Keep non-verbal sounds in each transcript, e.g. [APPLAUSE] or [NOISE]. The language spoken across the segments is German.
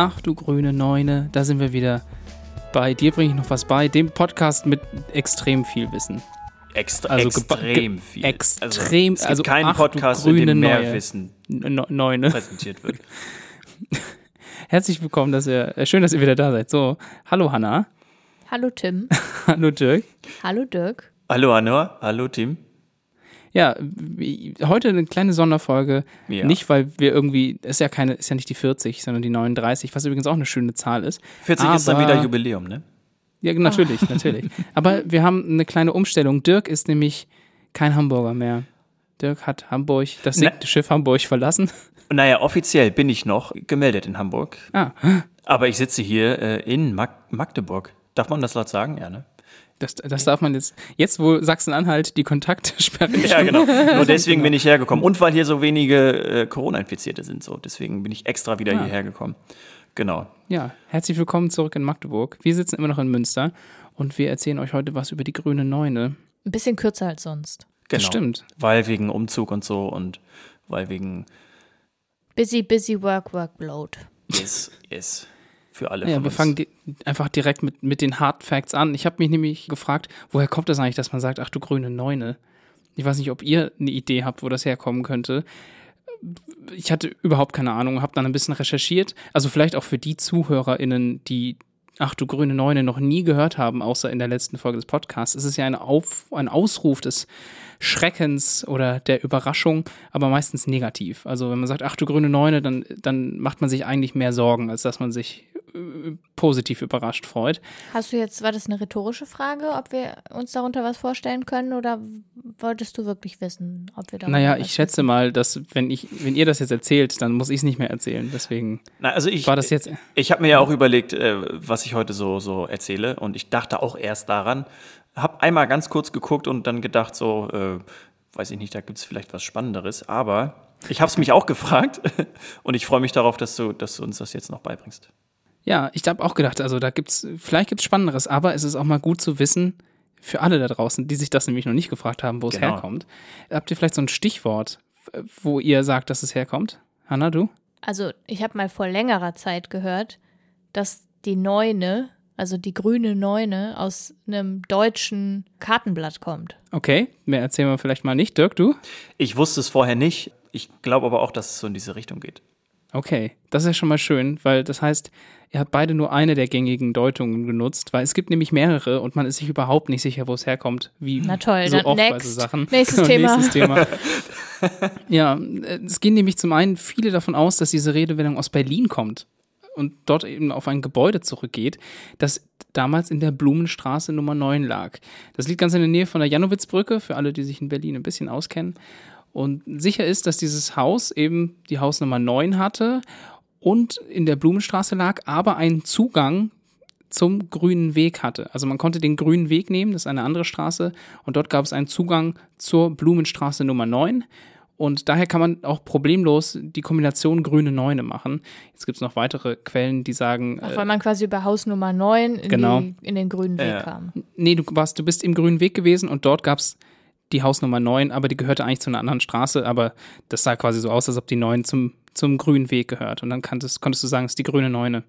Ach du grüne Neune, da sind wir wieder. Bei dir bringe ich noch was bei, dem Podcast mit extrem viel Wissen. Extra, Also extrem viel. extrem- also, also du Podcast, in dem mehr Neue. Wissen Ne- Neune. präsentiert wird. [LAUGHS] Herzlich willkommen, dass ihr, äh, schön, dass ihr wieder da seid. So, hallo Hanna, Hallo Tim. [LAUGHS] hallo Dirk. Hallo Dirk. hallo Anor, hallo Tim. Ja, heute eine kleine Sonderfolge. Ja. Nicht, weil wir irgendwie, ist ja keine, ist ja nicht die 40, sondern die 39, was übrigens auch eine schöne Zahl ist. 40 ist dann Aber- wieder Jubiläum, ne? Ja, natürlich, natürlich. Aber [LAUGHS] wir haben eine kleine Umstellung. Dirk ist nämlich kein Hamburger mehr. Dirk hat Hamburg, das sinkende Schiff Hamburg verlassen. Naja, offiziell bin ich noch gemeldet in Hamburg. Ah, Aber ich sitze hier äh, in Mag Magdeburg. Darf man das laut sagen? Ja, ne? Das, das darf man jetzt, jetzt wo Sachsen-Anhalt die Kontaktsperre Ja, genau. [LAUGHS] Nur deswegen bin ich hergekommen. Und weil hier so wenige äh, Corona-Infizierte sind, so. Deswegen bin ich extra wieder Ah. hierher gekommen. Genau. Ja, herzlich willkommen zurück in Magdeburg. Wir sitzen immer noch in Münster und wir erzählen euch heute was über die grüne Neune. Ein bisschen kürzer als sonst. genau. Das stimmt. Weil wegen Umzug und so und weil wegen Busy, busy work, workload. Yes, yes. Für alle. Ja, wir uns. fangen di einfach direkt mit, mit den Hard Facts an. Ich habe mich nämlich gefragt, woher kommt das eigentlich, dass man sagt, ach du grüne Neune? Ich weiß nicht, ob ihr eine Idee habt, wo das herkommen könnte. Ich hatte überhaupt keine Ahnung, habe dann ein bisschen recherchiert. Also vielleicht auch für die ZuhörerInnen, die Ach du grüne Neune noch nie gehört haben, außer in der letzten Folge des Podcasts. Es ist ja ein, Auf, ein Ausruf des Schreckens oder der Überraschung, aber meistens negativ. Also wenn man sagt, ach du grüne Neune, dann, dann macht man sich eigentlich mehr Sorgen, als dass man sich positiv überrascht freut. Hast du jetzt, war das eine rhetorische Frage, ob wir uns darunter was vorstellen können oder wolltest du wirklich wissen, ob wir darüber Naja, was ich schätze mal, dass wenn ich, wenn ihr das jetzt erzählt, dann muss ich es nicht mehr erzählen. Deswegen Na, also ich, war das jetzt. Ich habe mir ja auch überlegt, äh, was ich heute so, so erzähle. Und ich dachte auch erst daran, habe einmal ganz kurz geguckt und dann gedacht, so, äh, weiß ich nicht, da gibt es vielleicht was Spannenderes. Aber ich habe es mich auch gefragt [LAUGHS] und ich freue mich darauf, dass du, dass du uns das jetzt noch beibringst. Ja, ich habe auch gedacht, also da gibt's, vielleicht gibt's Spannenderes, aber es ist auch mal gut zu wissen, für alle da draußen, die sich das nämlich noch nicht gefragt haben, wo es Genau. herkommt. Habt ihr vielleicht so ein Stichwort, wo ihr sagt, dass es herkommt? Hanna, du? Also, ich habe mal vor längerer Zeit gehört, dass die Neune, also die grüne Neune, aus einem deutschen Kartenblatt kommt. Okay, mehr erzählen wir vielleicht mal nicht. Dirk, du? Ich wusste es vorher nicht. Ich glaube aber auch, dass es so in diese Richtung geht. Okay, das ist ja schon mal schön, weil das heißt, ihr habt beide nur eine der gängigen Deutungen genutzt, weil es gibt nämlich mehrere und man ist sich überhaupt nicht sicher, wo es herkommt. Wie Na toll, so dann oft bei next. so Sachen. Nächstes Thema. [LAUGHS] Nächstes Thema. [LAUGHS] ja, es gehen nämlich zum einen viele davon aus, dass diese Redewendung aus Berlin kommt und dort eben auf ein Gebäude zurückgeht, das damals in der Blumenstraße Nummer 9 lag. Das liegt ganz in der Nähe von der Janowitzbrücke, für alle, die sich in Berlin ein bisschen auskennen. Und sicher ist, dass dieses Haus eben die Hausnummer 9 hatte und in der Blumenstraße lag, aber einen Zugang zum grünen Weg hatte. Also man konnte den grünen Weg nehmen, das ist eine andere Straße, und dort gab es einen Zugang zur Blumenstraße Nummer 9. Und daher kann man auch problemlos die Kombination grüne Neune machen. Jetzt gibt es noch weitere Quellen, die sagen, Auch äh, weil man quasi über Haus Nummer 9 in, Genau. die, in den grünen Weg Ja. kam. nee, du warst, du bist im grünen Weg gewesen und dort gab es die Hausnummer 9, aber die gehörte eigentlich zu einer anderen Straße, aber das sah quasi so aus, als ob die 9 zum, zum grünen Weg gehört. Und dann kanntest, konntest du sagen, es ist die grüne Neune.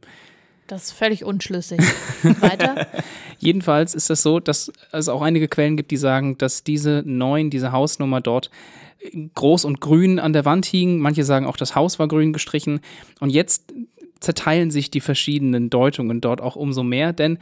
Das ist völlig unschlüssig. [LAUGHS] Weiter? [LAUGHS] Jedenfalls ist es so, dass es auch einige Quellen gibt, die sagen, dass diese neun, diese Hausnummer dort groß und grün an der Wand hingen. Manche sagen auch, das Haus war grün gestrichen. Und jetzt zerteilen sich die verschiedenen Deutungen dort auch umso mehr, denn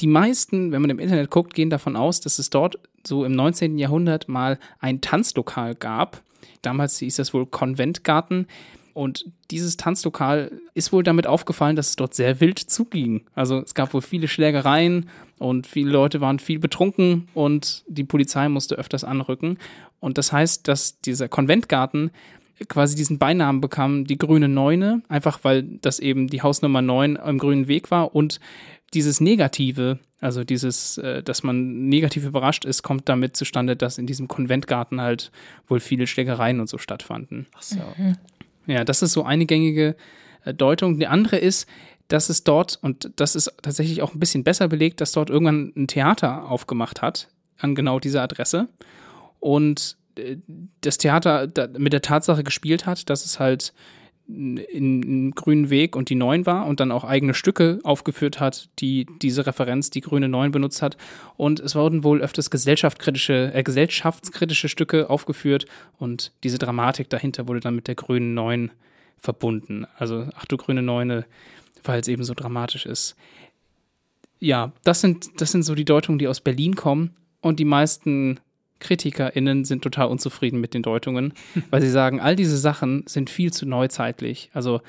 die meisten, wenn man im Internet guckt, gehen davon aus, dass es dort so im 19. Jahrhundert mal ein Tanzlokal gab. Damals hieß das wohl Konventgarten. Und dieses Tanzlokal ist wohl damit aufgefallen, dass es dort sehr wild zuging. Also es gab wohl viele Schlägereien und viele Leute waren viel betrunken und die Polizei musste öfters anrücken. Und das heißt, dass dieser Konventgarten quasi diesen Beinamen bekam, die grüne Neune, einfach weil das eben die Hausnummer 9 am grünen Weg war und dieses Negative, also dieses, äh, dass man negativ überrascht ist, kommt damit zustande, dass in diesem Konventgarten halt wohl viele Schlägereien und so stattfanden. Ach so. Ja, das ist so eine gängige äh, Deutung. Die andere ist, dass es dort, und das ist tatsächlich auch ein bisschen besser belegt, dass dort irgendwann ein Theater aufgemacht hat an genau dieser Adresse. Und äh, das Theater da, mit der Tatsache gespielt hat, dass es halt in, grünen Weg und die Neun war und dann auch eigene Stücke aufgeführt hat, die diese Referenz, die grüne Neun benutzt hat. Und es wurden wohl öfters gesellschaftskritische, äh, gesellschaftskritische Stücke aufgeführt und diese Dramatik dahinter wurde dann mit der grünen Neun verbunden. Also, ach du grüne Neune, weil es eben so dramatisch ist. Ja, das sind, das sind so die Deutungen, die aus Berlin kommen und die meisten KritikerInnen sind total unzufrieden mit den Deutungen, weil sie sagen, all diese Sachen sind viel zu neuzeitlich. Also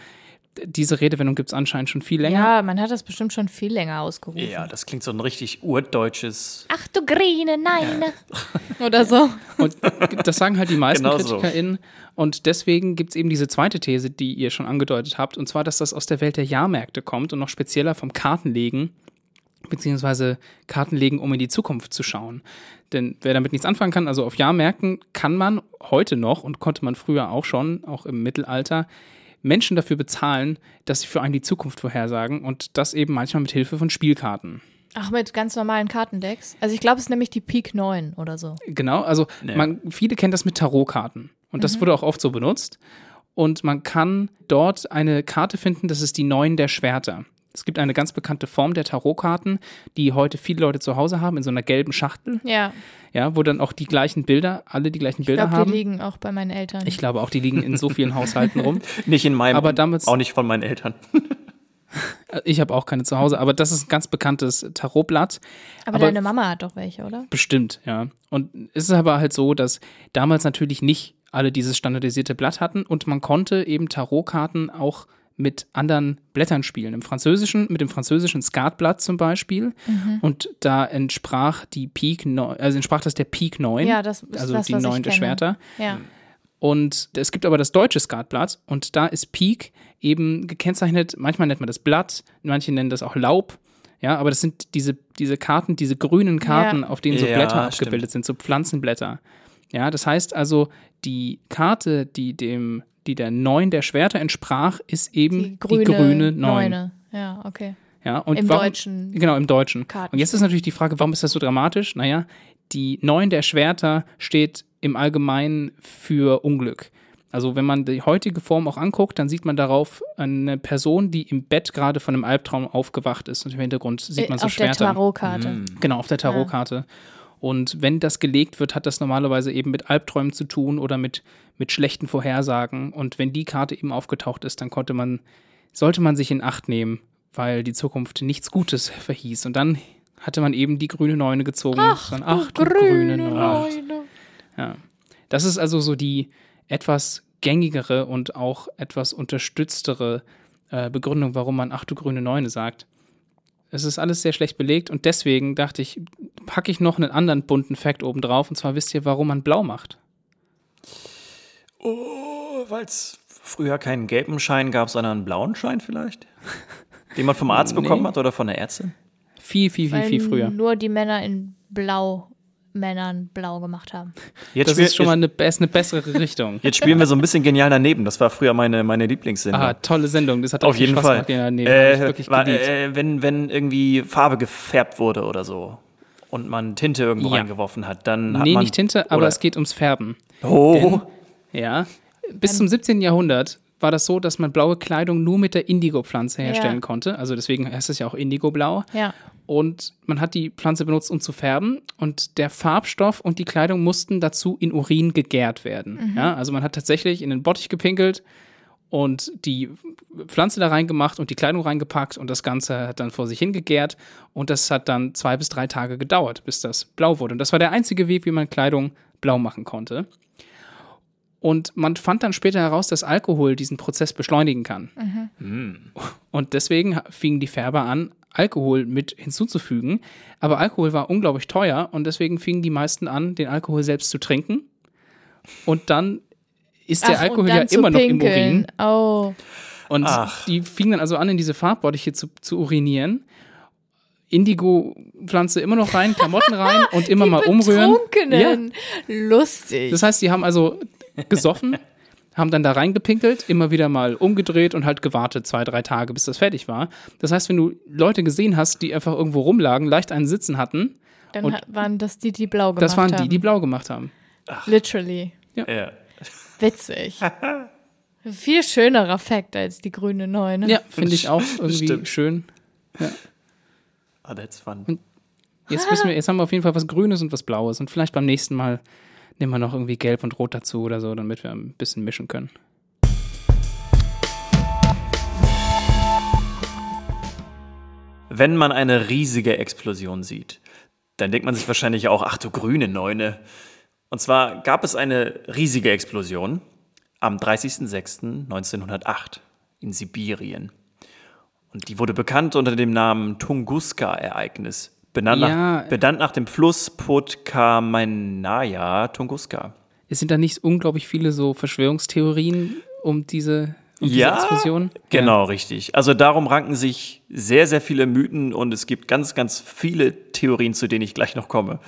diese Redewendung gibt es anscheinend schon viel länger. Ja, man hat das bestimmt schon viel länger ausgerufen. Ja, das klingt so ein richtig urdeutsches. Ach du Grine, nein. [LAUGHS] Oder so. Und das sagen halt die meisten Genau so. KritikerInnen. Und deswegen gibt es eben diese zweite These, die ihr schon angedeutet habt, und zwar, dass das aus der Welt der Jahrmärkte kommt und noch spezieller vom Kartenlegen, beziehungsweise Kartenlegen, um in die Zukunft zu schauen. Denn wer damit nichts anfangen kann, also auf Jahrmärkten kann man heute noch und konnte man früher auch schon, auch im Mittelalter, Menschen dafür bezahlen, dass sie für einen die Zukunft vorhersagen und das eben manchmal mit Hilfe von Spielkarten. Ach, mit ganz normalen Kartendecks? Also ich glaube, es ist nämlich die Peak 9 oder so. Genau, also Ja. man, viele kennen das mit Tarotkarten und das wurde auch oft so benutzt. Und man kann dort eine Karte finden, das ist die Neun der Schwerter. Es gibt eine ganz bekannte Form der Tarotkarten, die heute viele Leute zu Hause haben, in so einer gelben Schachtel, Ja, ja, wo dann auch die gleichen Bilder, alle die gleichen ich Bilder glaube, die haben. liegen auch bei meinen Eltern. Ich glaube auch, die liegen in so vielen Haushalten rum. [LAUGHS] Nicht in meinem, Aber damals- auch nicht von meinen Eltern. [LAUGHS] Ich habe auch keine zu Hause, aber das ist ein ganz bekanntes Tarotblatt. aber, aber- deine Mama hat doch welche, oder? Bestimmt, ja. Und es ist aber halt so, dass damals natürlich nicht alle dieses standardisierte Blatt hatten und man konnte eben Tarotkarten auch mit anderen Blättern spielen. Im Französischen, mit dem französischen Skatblatt zum Beispiel. Mhm. Und da entsprach die Pik, neun- also entsprach das der Pik 9. Ja, das ist also das, die was ich neun der kenne. Schwerter. Ja. Und es gibt aber das deutsche Skatblatt und da ist Pik eben gekennzeichnet, manchmal nennt man das Blatt, manche nennen das auch Laub. Ja, aber das sind diese, diese Karten, diese grünen Karten, Ja. auf denen so Ja, Blätter stimmt. abgebildet sind, so Pflanzenblätter. Ja, das heißt also, die Karte, die dem, die der Neun der Schwerter entsprach, ist eben Die grüne, die grüne Neun. Neune. Ja, okay. Ja, und Im warum, Deutschen. Genau, im Deutschen. Karten. Und jetzt ist natürlich die Frage, warum ist das so dramatisch? Naja, die Neun der Schwerter steht im Allgemeinen für Unglück. Also wenn man die heutige Form auch anguckt, dann sieht man darauf eine Person, die im Bett gerade von einem Albtraum aufgewacht ist. Und im Hintergrund sieht man so Äh, auf der Schwerter. Tarotkarte. Genau, auf der Tarotkarte. Und wenn das gelegt wird, hat das normalerweise eben mit Albträumen zu tun oder mit, mit schlechten Vorhersagen. Und wenn die Karte eben aufgetaucht ist, dann konnte man, sollte man sich in Acht nehmen, weil die Zukunft nichts Gutes [LAUGHS] verhieß. Und dann hatte man eben die grüne Neune gezogen. Ach, Dann, du ach du grüne Neune. Neune. Ja. Das ist also so die etwas gängigere und auch etwas unterstütztere äh, Begründung, warum man Ach du grüne Neune sagt. Es ist alles sehr schlecht belegt und deswegen dachte ich, packe ich noch einen anderen bunten Fact oben drauf und zwar wisst ihr, warum man blau macht. Oh, weil es früher keinen gelben Schein gab, sondern einen blauen Schein vielleicht? Den man vom Arzt [LAUGHS] Nee. bekommen hat oder von der Ärztin? Viel, viel, viel, Weil viel früher. nur die Männer in Blau Männern blau gemacht haben. Jetzt, Das ist schon mal eine, ist eine bessere Richtung. [LAUGHS] jetzt spielen wir so ein bisschen genial daneben. Das war früher meine, meine Lieblingssendung. Ah, tolle Sendung. Das hat Auf jeden Spaß Fall. Gemacht. Nee, ich äh, war, äh, wenn, wenn irgendwie Farbe gefärbt wurde oder so und man Tinte irgendwo Ja. reingeworfen hat, dann hat nee, man. nicht Tinte, aber es geht ums Färben. Oh, Ja. Bis zum 17. Jahrhundert war das so, dass man blaue Kleidung nur mit der Indigo-Pflanze herstellen Ja. konnte. Also deswegen heißt es ja auch Indigo-Blau. Ja. Und man hat die Pflanze benutzt, um zu färben. Und der Farbstoff und die Kleidung mussten dazu in Urin gegärt werden. Ja, also man hat tatsächlich in den Bottich gepinkelt und die Pflanze da reingemacht und die Kleidung reingepackt und das Ganze hat dann vor sich hingegärt. Und das hat dann zwei bis drei Tage gedauert, bis das blau wurde. Und das war der einzige Weg, wie man Kleidung blau machen konnte. Und man fand dann später heraus, dass Alkohol diesen Prozess beschleunigen kann. Und deswegen fingen die Färber an, Alkohol mit hinzuzufügen. Aber Alkohol war unglaublich teuer und deswegen fingen die meisten an, den Alkohol selbst zu trinken. Und dann ist der Ach, Alkohol und ja immer noch im. Urin. Oh. Und Ach. die fingen dann also an, in diese Farbbottiche zu, zu urinieren. Indigo-Pflanze immer noch rein, Klamotten rein [LAUGHS] und immer mal umrühren. Ja. Lustig. das heißt, die haben also gesoffen, haben dann da reingepinkelt, immer wieder mal umgedreht und halt gewartet, zwei, drei Tage, bis das fertig war. Das heißt, wenn du Leute gesehen hast, die einfach irgendwo rumlagen, leicht einen Sitzen hatten, Dann und- ha- waren das die, die blau gemacht das waren haben. die, die blau gemacht haben. Ah. Literally. ja. Witzig. [LAUGHS] Viel schönerer Fakt als die grüne Neune. Ja, finde ich auch [LAUGHS] irgendwie Stimmt. schön. Ah, that's fun. Jetzt wissen wir, jetzt haben wir auf jeden Fall was Grünes und was Blaues. Und vielleicht beim nächsten Mal nehmen wir noch irgendwie Gelb und Rot dazu oder so, damit wir ein bisschen mischen können. Wenn man eine riesige Explosion sieht, dann denkt man sich wahrscheinlich auch, ach du grüne Neune. Und zwar gab es eine riesige Explosion am 30.06.1908 in Sibirien. Und die wurde bekannt unter dem Namen Tunguska-Ereignis, benannt, Ja. nach, benannt nach dem Fluss Podkamennaya Tunguska. Es sind da nicht unglaublich viele so Verschwörungstheorien um diese, um diese Explosion? Genau, richtig. Also darum ranken sich sehr, sehr viele Mythen und es gibt ganz, ganz viele Theorien, zu denen ich gleich noch komme.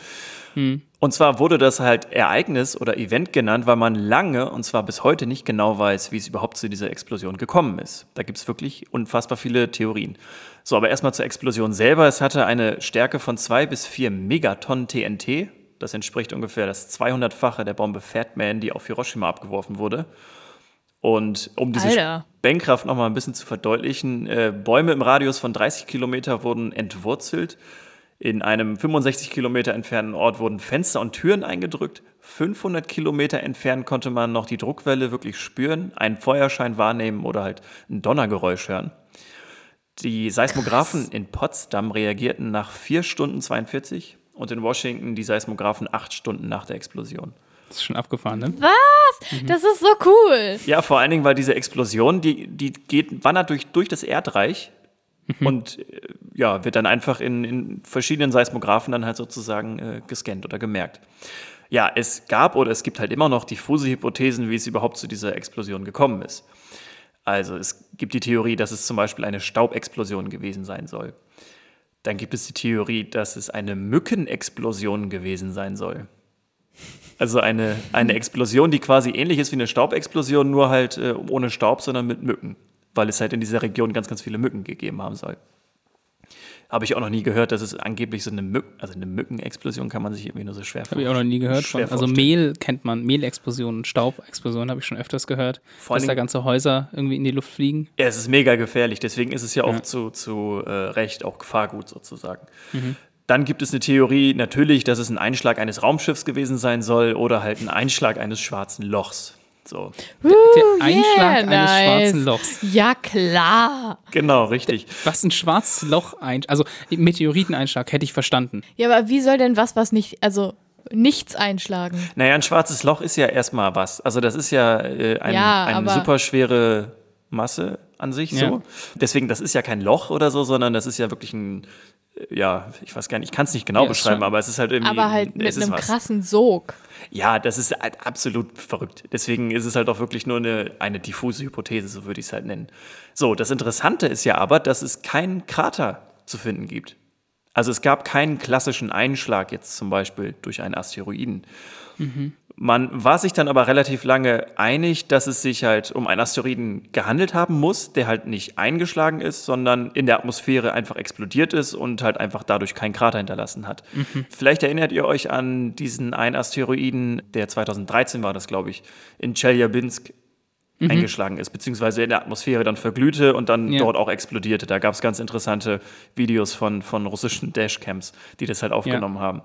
Und zwar wurde das halt Ereignis oder Event genannt, weil man lange, und zwar bis heute nicht genau weiß, wie es überhaupt zu dieser Explosion gekommen ist. Da gibt es wirklich unfassbar viele Theorien. So, aber erstmal zur Explosion selber. Es hatte eine Stärke von zwei bis vier Megatonnen TNT. Das entspricht ungefähr das 200-fache der Bombe Fat Man, die auf Hiroshima abgeworfen wurde. Und um diese Alter. Sprengkraft noch mal ein bisschen zu verdeutlichen, äh, Bäume im Radius von 30 Kilometer wurden entwurzelt. In einem 65 Kilometer entfernten Ort wurden Fenster und Türen eingedrückt. 500 Kilometer entfernt konnte man noch die Druckwelle wirklich spüren, einen Feuerschein wahrnehmen oder halt ein Donnergeräusch hören. Die Seismographen in Potsdam reagierten nach 4 Stunden 42 und in Washington die Seismographen 8 Stunden nach der Explosion. Das ist schon abgefahren, ne? Das ist so cool. Ja, vor allen Dingen, weil diese Explosion, die, die geht, wandert durch, durch das Erdreich und äh, ja, wird dann einfach in, in verschiedenen Seismographen dann halt sozusagen äh, gescannt oder gemerkt. Ja, es gab oder es gibt halt immer noch diffuse Hypothesen, wie es überhaupt zu dieser Explosion gekommen ist. Also es gibt die Theorie, dass es zum Beispiel eine Staubexplosion gewesen sein soll. Dann gibt es die Theorie, dass es eine Mückenexplosion gewesen sein soll. Also eine, eine Explosion, die quasi ähnlich ist wie eine Staubexplosion, nur halt äh, ohne Staub, sondern mit Mücken. Weil es halt in dieser Region ganz, ganz viele Mücken gegeben haben soll. Habe ich auch noch nie gehört, dass es angeblich so eine Mücken, also eine Mückenexplosion kann man sich irgendwie nur so schwer Habe ich auch noch nie gehört. Von, also vorstellen. Mehl kennt man, Mehlexplosionen, Staubexplosionen habe ich schon öfters gehört. Vor dass da ganze Häuser irgendwie in die Luft fliegen. Ja, es ist mega gefährlich, deswegen ist es ja auch Ja. zu, zu äh, Recht auch Gefahrgut sozusagen. Mhm. Dann gibt es eine Theorie, natürlich, dass es ein Einschlag eines Raumschiffs gewesen sein soll oder halt ein Einschlag eines schwarzen Lochs. So, Der Einschlag yeah, eines nice. schwarzen Lochs. Ja, klar. genau, richtig. Was ein schwarzes Loch ein, also Meteoriteneinschlag hätte ich verstanden. Ja, aber wie soll denn was, was nicht, also nichts einschlagen? Naja, ein schwarzes Loch ist ja erstmal was. Also das ist ja, äh, ein, Ja, eine aber- super schwere Masse an sich Ja. so. Deswegen, das ist ja kein Loch oder so, sondern das ist ja wirklich ein, äh, ja, ich weiß gar nicht, ich kann es nicht genau Ja, beschreiben, schon- aber es ist halt irgendwie. Aber halt mit es ist einem was. krassen Sog. Ja, das ist halt absolut verrückt. Deswegen ist es halt auch wirklich nur eine, eine diffuse Hypothese, so würde ich es halt nennen. So, das Interessante ist ja aber, dass es keinen Krater zu finden gibt. Also es gab keinen klassischen Einschlag jetzt zum Beispiel durch einen Asteroiden. Man war sich dann aber relativ lange einig, dass es sich halt um einen Asteroiden gehandelt haben muss, der halt nicht eingeschlagen ist, sondern in der Atmosphäre einfach explodiert ist und halt einfach dadurch keinen Krater hinterlassen hat. Vielleicht erinnert ihr euch an diesen einen Asteroiden, der 2013 war das, glaube ich, in Chelyabinsk eingeschlagen ist, beziehungsweise in der Atmosphäre dann verglühte und dann Ja. dort auch explodierte. Da gab es ganz interessante Videos von, von russischen Dashcams, die das halt aufgenommen haben.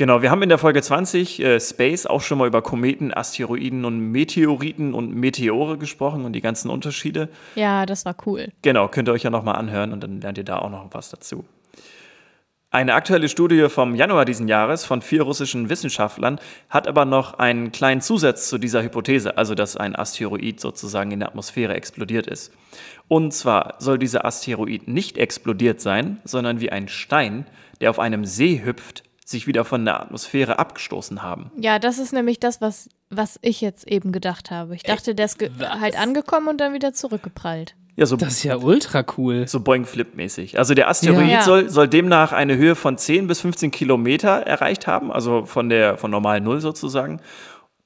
Genau, wir haben in der Folge 20 äh, Space auch schon mal über Kometen, Asteroiden und Meteoriten und Meteore gesprochen und die ganzen Unterschiede. Ja, das war cool. Genau, könnt ihr euch ja nochmal anhören und dann lernt ihr da auch noch was dazu. Eine aktuelle Studie vom Januar diesen Jahres von vier russischen Wissenschaftlern hat aber noch einen kleinen Zusatz zu dieser Hypothese, also dass ein Asteroid sozusagen in der Atmosphäre explodiert ist. Und zwar soll dieser Asteroid nicht explodiert sein, sondern wie ein Stein, der auf einem See hüpft, sich wieder von der Atmosphäre abgestoßen haben. Ja, das ist nämlich das, was, was ich jetzt eben gedacht habe. Ich dachte, der ist halt angekommen und dann wieder zurückgeprallt. Ja, so Das ist ja ultra cool. So Boeing-Flip-mäßig. Also der Asteroid Ja. soll, soll demnach eine Höhe von 10 bis 15 Kilometer erreicht haben, also von der von normal Null sozusagen,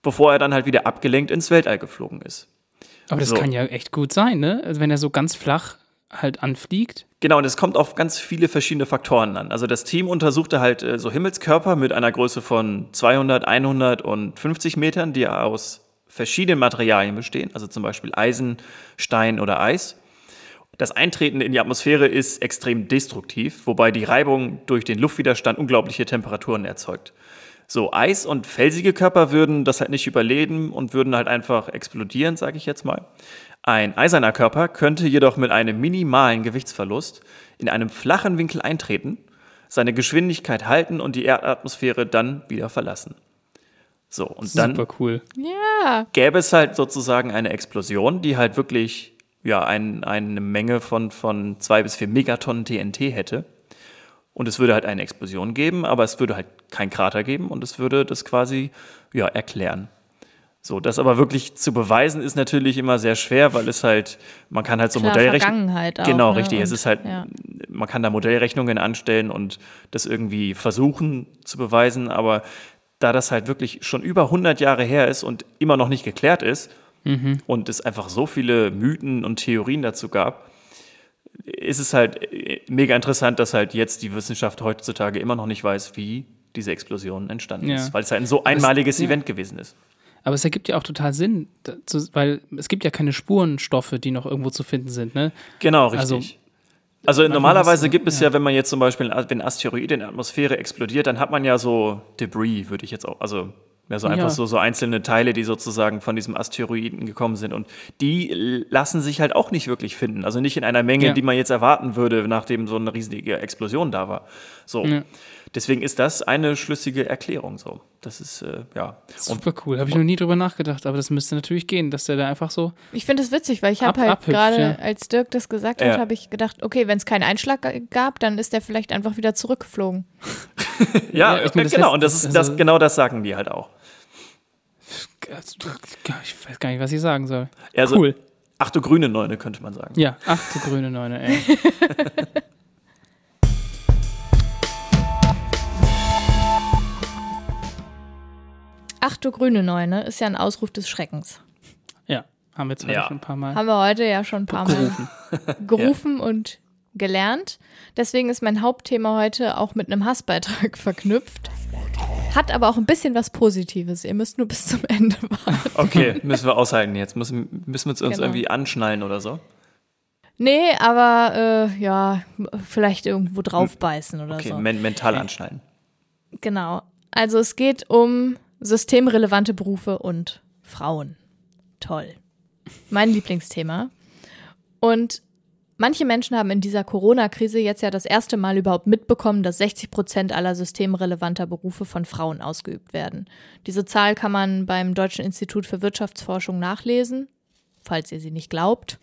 bevor er dann halt wieder abgelenkt ins Weltall geflogen ist. Aber das So. kann ja echt gut sein, ne? Also wenn er so ganz flach halt anfliegt. Genau, und es kommt auf ganz viele verschiedene Faktoren an. Also das Team untersuchte halt äh, so Himmelskörper mit einer Größe von 200, 100 und 50 Metern, die aus verschiedenen Materialien bestehen, also zum Beispiel Eisen, Stein oder Eis. Das Eintreten in die Atmosphäre ist extrem destruktiv, wobei die Reibung durch den Luftwiderstand unglaubliche Temperaturen erzeugt. So, Eis und felsige Körper würden das halt nicht überleben und würden halt einfach explodieren, sage ich jetzt mal. Ein eiserner Körper könnte jedoch mit einem minimalen Gewichtsverlust in einem flachen Winkel eintreten, seine Geschwindigkeit halten und die Erdatmosphäre dann wieder verlassen. So, und dann Super cool. Ja. gäbe es halt sozusagen eine Explosion, die halt wirklich ja, ein, eine Menge von, von zwei bis vier Megatonnen TNT hätte. Und es würde halt eine Explosion geben, aber es würde halt keinen Krater geben und es würde das quasi ja, erklären. So, das aber wirklich zu beweisen ist natürlich immer sehr schwer, weil es halt, man kann halt so Klar, Modellrechnungen. Vergangenheit auch, Genau, ne? richtig. Es Und- ist halt, ja. man kann da Modellrechnungen anstellen und das irgendwie versuchen zu beweisen, aber da das halt wirklich schon über 100 Jahre her ist und immer noch nicht geklärt ist und es einfach so viele Mythen und Theorien dazu gab, ist es halt äh, mega interessant, dass halt jetzt die Wissenschaft heutzutage immer noch nicht weiß, wie diese Explosion entstanden Ja. ist, weil es halt ein so einmaliges ja. Event gewesen ist. Aber es ergibt ja auch total Sinn, weil es gibt ja keine Spurenstoffe, die noch irgendwo zu finden sind. Ne? Genau, Also, richtig. Also, normalerweise hast du- gibt es ja. wenn man jetzt zum Beispiel, wenn ein Asteroid in der Atmosphäre explodiert, dann hat man ja so Debris, würde ich jetzt auch, also ja, so einfach Ja. so, so einzelne Teile, die sozusagen von diesem Asteroiden gekommen sind. Und die lassen sich halt auch nicht wirklich finden. Also nicht in einer Menge, Ja. die man jetzt erwarten würde, nachdem so eine riesige Explosion da war. So. Ja. Deswegen ist das eine schlüssige Erklärung so. Das ist, äh, ja. Und Super cool. Habe ich noch nie drüber nachgedacht, aber das müsste natürlich gehen, dass der da einfach so. Ich finde es witzig, weil ich habe Ab- halt gerade, ja. als Dirk das gesagt Ja. hat, habe ich gedacht, okay, wenn es keinen Einschlag gab, dann ist der vielleicht einfach wieder zurückgeflogen. [LAUGHS] ja, Ja, ich meine, das genau. heißt, und das ist, also- das, genau das sagen die halt auch. Ich weiß gar nicht, was ich sagen soll. Also, cool. Ach du grüne Neune, könnte man sagen. Ja, ach du grüne Neune, ey. [LAUGHS] Ach du grüne Neune ist ja ein Ausruf des Schreckens. Ja, haben wir jetzt heute Ja. schon ein paar Mal Haben wir heute ja schon ein paar gerufen. Mal [LAUGHS] gerufen und gelernt. Deswegen ist mein Hauptthema heute auch mit einem Hassbeitrag [LAUGHS] verknüpft. Hat aber auch ein bisschen was Positives. Ihr müsst nur bis zum Ende warten. Okay, müssen wir aushalten jetzt. Müssen, müssen wir uns Genau. irgendwie anschnallen oder so? Nee, aber äh, ja, vielleicht irgendwo draufbeißen oder Okay, so. men mental anschnallen. Genau. Also es geht um systemrelevante Berufe und Frauen. Toll. Mein Lieblingsthema. Und manche Menschen haben in dieser Corona-Krise jetzt ja das erste Mal überhaupt mitbekommen, dass 60 Prozent aller systemrelevanter Berufe von Frauen ausgeübt werden. Diese Zahl kann man beim Deutschen Institut für Wirtschaftsforschung nachlesen, falls ihr sie nicht glaubt.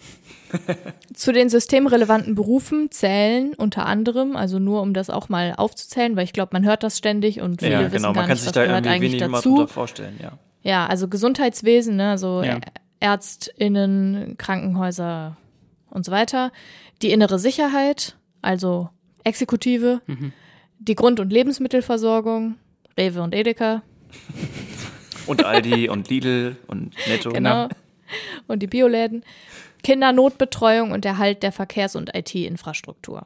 [LAUGHS] Zu den systemrelevanten Berufen zählen unter anderem, also nur um das auch mal aufzuzählen, weil ich glaube, man hört das ständig und viele Ja, wissen genau. gar Man kann nicht, sich was da gehört irgendwie eigentlich wenig mal dazu. drunter vorstellen, ja. Ja, also Gesundheitswesen, ne, so Ja. ÄrztInnen, Krankenhäuser und so weiter. Die innere Sicherheit, also Exekutive, Mhm. die Grund- und Lebensmittelversorgung, Rewe und Edeka, [LAUGHS] Und Aldi und Lidl und Netto. genau, und die Bioläden, Kindernotbetreuung und Erhalt der Verkehrs- und IT-Infrastruktur.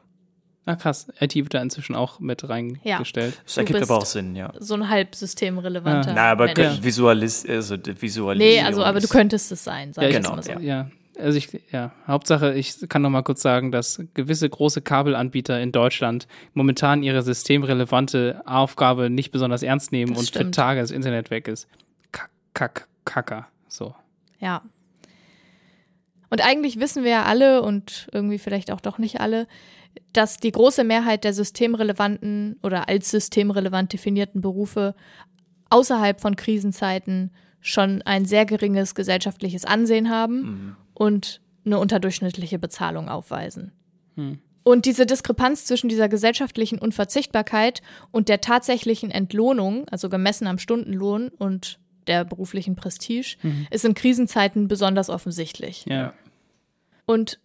Ah, krass. IT wird da inzwischen auch mit reingestellt. Das Du ergibt aber auch Sinn, ja. So ein halb systemrelevanter Na, aber Mensch. ja. Visualis also die Nee, Visualisierung. also, aber du könntest es sein, sag Ja, ich genau, mal so. ja. Ja, also ich, ja, Hauptsache, ich kann noch mal kurz sagen, dass gewisse große Kabelanbieter in Deutschland momentan ihre systemrelevante Aufgabe nicht besonders ernst nehmen Das und für stimmt. Tage das Internet weg ist. Kack, kack, kacker. So. Ja. Und eigentlich wissen wir ja alle und irgendwie vielleicht auch doch nicht alle, dass die große Mehrheit der systemrelevanten oder als systemrelevant definierten Berufe außerhalb von Krisenzeiten schon ein sehr geringes gesellschaftliches Ansehen haben und eine unterdurchschnittliche Bezahlung aufweisen. Und diese Diskrepanz zwischen dieser gesellschaftlichen Unverzichtbarkeit und der tatsächlichen Entlohnung, also gemessen am Stundenlohn und der beruflichen Prestige, ist in Krisenzeiten besonders offensichtlich. Ja. Und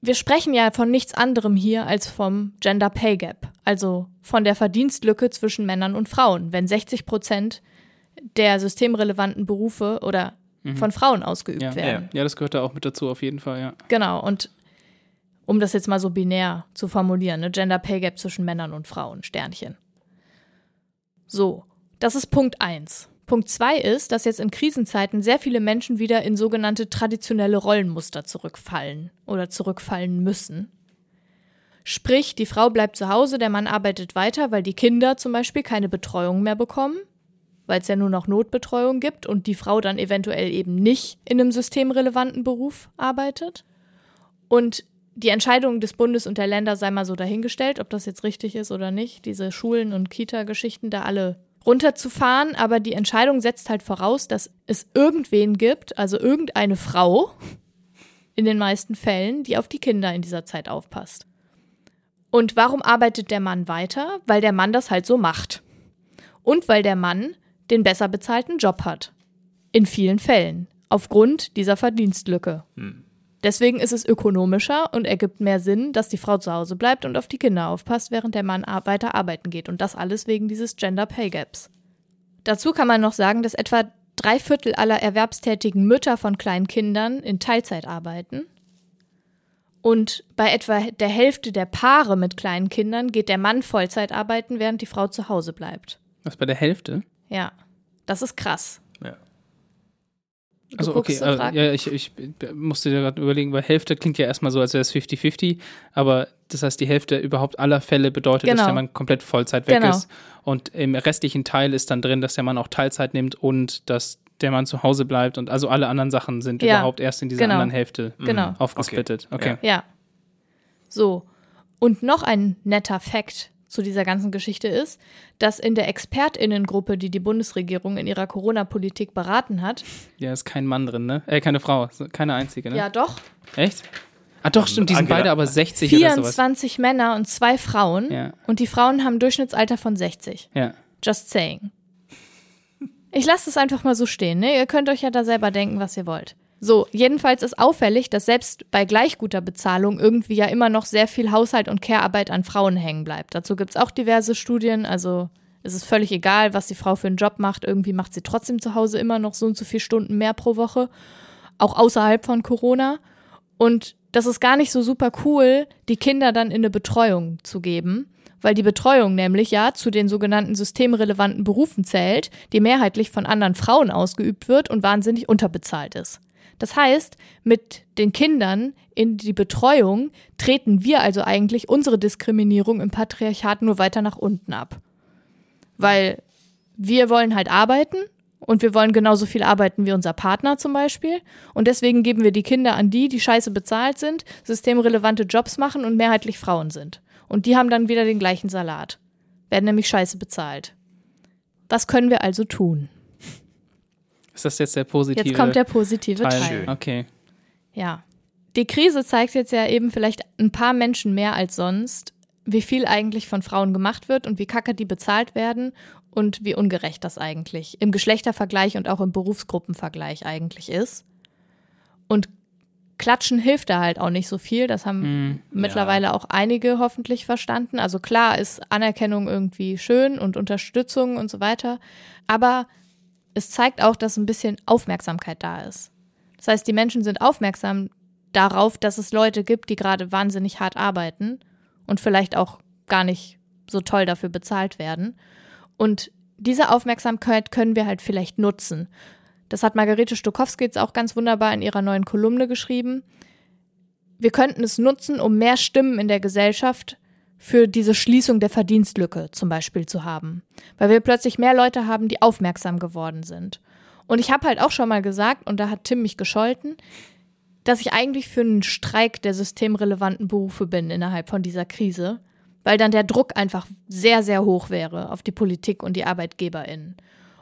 wir sprechen ja von nichts anderem hier als vom Gender Pay Gap, also von der Verdienstlücke zwischen Männern und Frauen, wenn 60 Prozent der systemrelevanten Berufe oder von Frauen ausgeübt Ja. werden. ja, das gehört da auch mit dazu, auf jeden Fall, ja. Genau, und um das jetzt mal so binär zu formulieren, ne, Gender Pay Gap zwischen Männern und Frauen, Sternchen. So, das ist Punkt eins. Punkt zwei ist, dass jetzt in Krisenzeiten sehr viele Menschen wieder in sogenannte traditionelle Rollenmuster zurückfallen oder zurückfallen müssen. Sprich, die Frau bleibt zu Hause, der Mann arbeitet weiter, weil die Kinder zum Beispiel keine Betreuung mehr bekommen, weil es ja nur noch Notbetreuung gibt und die Frau dann eventuell eben nicht in einem systemrelevanten Beruf arbeitet. Und die Entscheidung des Bundes und der Länder sei mal so dahingestellt, ob das jetzt richtig ist oder nicht, diese Schulen und Kita-Geschichten da alle runterzufahren, aber die Entscheidung setzt halt voraus, dass es irgendwen gibt, also irgendeine Frau in den meisten Fällen, die auf die Kinder in dieser Zeit aufpasst. Und warum arbeitet der Mann weiter? Weil der Mann das halt so macht. Und weil der Mann den besser bezahlten Job hat. In vielen Fällen. Aufgrund dieser Verdienstlücke. Hm. Deswegen ist es ökonomischer und ergibt mehr Sinn, dass die Frau zu Hause bleibt und auf die Kinder aufpasst, während der Mann weiter arbeiten geht. Und das alles wegen dieses Gender Pay Gaps. Dazu kann man noch sagen, dass etwa drei Viertel aller erwerbstätigen Mütter von kleinen Kindern in Teilzeit arbeiten. Und bei etwa der Hälfte der Paare mit kleinen Kindern geht der Mann Vollzeit arbeiten, während die Frau zu Hause bleibt. Was bei der Hälfte? Ja, das ist krass. Also okay, also, ja, ich, ich musste dir gerade überlegen, weil Hälfte klingt ja erstmal so, als wäre es 50-50, aber das heißt, die Hälfte überhaupt aller Fälle bedeutet, genau. dass der Mann komplett Vollzeit weg genau. ist. Und im restlichen Teil ist dann drin, dass der Mann auch Teilzeit nimmt und dass der Mann zu Hause bleibt und also alle anderen Sachen sind ja. überhaupt erst in dieser genau. anderen Hälfte genau. aufgesplittet. Okay. okay. Ja. So. Und noch ein netter Fakt zu dieser ganzen Geschichte ist, dass in der Expertinnengruppe, die die Bundesregierung in ihrer Corona-Politik beraten hat. Ja, ist kein Mann drin, ne? Äh, keine Frau, keine einzige, ne? Ja, doch. Echt? Ah, doch, stimmt, die sind beide aber 60 24 oder sowas. 24 Männer und zwei Frauen. Ja. Und die Frauen haben ein Durchschnittsalter von 60. Ja. Just saying. Ich lasse es einfach mal so stehen, ne? Ihr könnt euch ja da selber denken, was ihr wollt. So, jedenfalls ist auffällig, dass selbst bei gleich guter Bezahlung irgendwie ja immer noch sehr viel Haushalt und Care-Arbeit an Frauen hängen bleibt. Dazu gibt es auch diverse Studien, also es ist völlig egal, was die Frau für einen Job macht. Irgendwie macht sie trotzdem zu Hause immer noch so und so viele Stunden mehr pro Woche, auch außerhalb von Corona. Und das ist gar nicht so super cool, die Kinder dann in eine Betreuung zu geben, weil die Betreuung nämlich ja zu den sogenannten systemrelevanten Berufen zählt, die mehrheitlich von anderen Frauen ausgeübt wird und wahnsinnig unterbezahlt ist. Das heißt, mit den Kindern in die Betreuung treten wir also eigentlich unsere Diskriminierung im Patriarchat nur weiter nach unten ab. Weil wir wollen halt arbeiten und wir wollen genauso viel arbeiten wie unser Partner zum Beispiel. Und deswegen geben wir die Kinder an die, die scheiße bezahlt sind, systemrelevante Jobs machen und mehrheitlich Frauen sind. Und die haben dann wieder den gleichen Salat. Werden nämlich scheiße bezahlt. Was können wir also tun? Ist das jetzt der positive Jetzt kommt der positive Teil. Teil. Okay. Ja. Die Krise zeigt jetzt ja eben vielleicht ein paar Menschen mehr als sonst, wie viel eigentlich von Frauen gemacht wird und wie kacke die bezahlt werden und wie ungerecht das eigentlich im Geschlechtervergleich und auch im Berufsgruppenvergleich eigentlich ist. Und Klatschen hilft da halt auch nicht so viel. Das haben mm, mittlerweile ja. auch einige hoffentlich verstanden. Also klar ist Anerkennung irgendwie schön und Unterstützung und so weiter. Aber es zeigt auch, dass ein bisschen Aufmerksamkeit da ist. Das heißt, die Menschen sind aufmerksam darauf, dass es Leute gibt, die gerade wahnsinnig hart arbeiten und vielleicht auch gar nicht so toll dafür bezahlt werden. Und diese Aufmerksamkeit können wir halt vielleicht nutzen. Das hat Margarete Stokowski jetzt auch ganz wunderbar in ihrer neuen Kolumne geschrieben. Wir könnten es nutzen, um mehr Stimmen in der Gesellschaft für diese Schließung der Verdienstlücke zum Beispiel zu haben. Weil wir plötzlich mehr Leute haben, die aufmerksam geworden sind. Und ich habe halt auch schon mal gesagt, und da hat Tim mich gescholten, dass ich eigentlich für einen Streik der systemrelevanten Berufe bin innerhalb von dieser Krise, weil dann der Druck einfach sehr, sehr hoch wäre auf die Politik und die ArbeitgeberInnen.